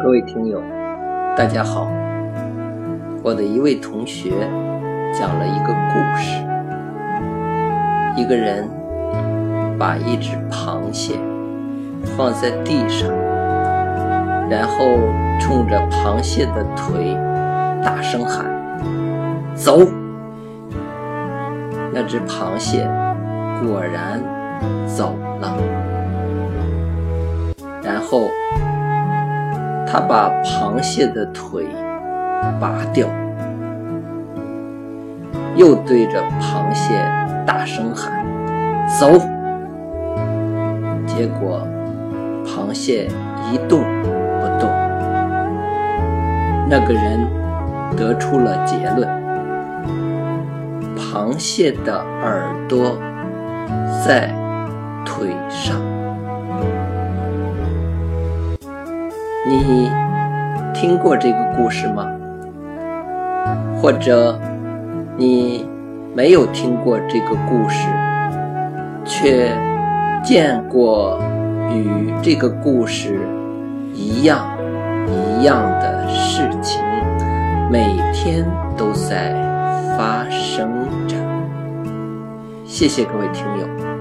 各位听友，大家好。我的一位同学讲了一个故事：一个人把一只螃蟹放在地上，然后冲着螃蟹的腿大声喊“走”。那只螃蟹果然走了，然后。他把螃蟹的腿拔掉，又对着螃蟹大声喊：“走！”结果，螃蟹一动不动。那个人得出了结论：螃蟹的耳朵在腿上。你听过这个故事吗？或者你没有听过这个故事，却见过与这个故事一样一样的事情，每天都在发生着。谢谢各位听友。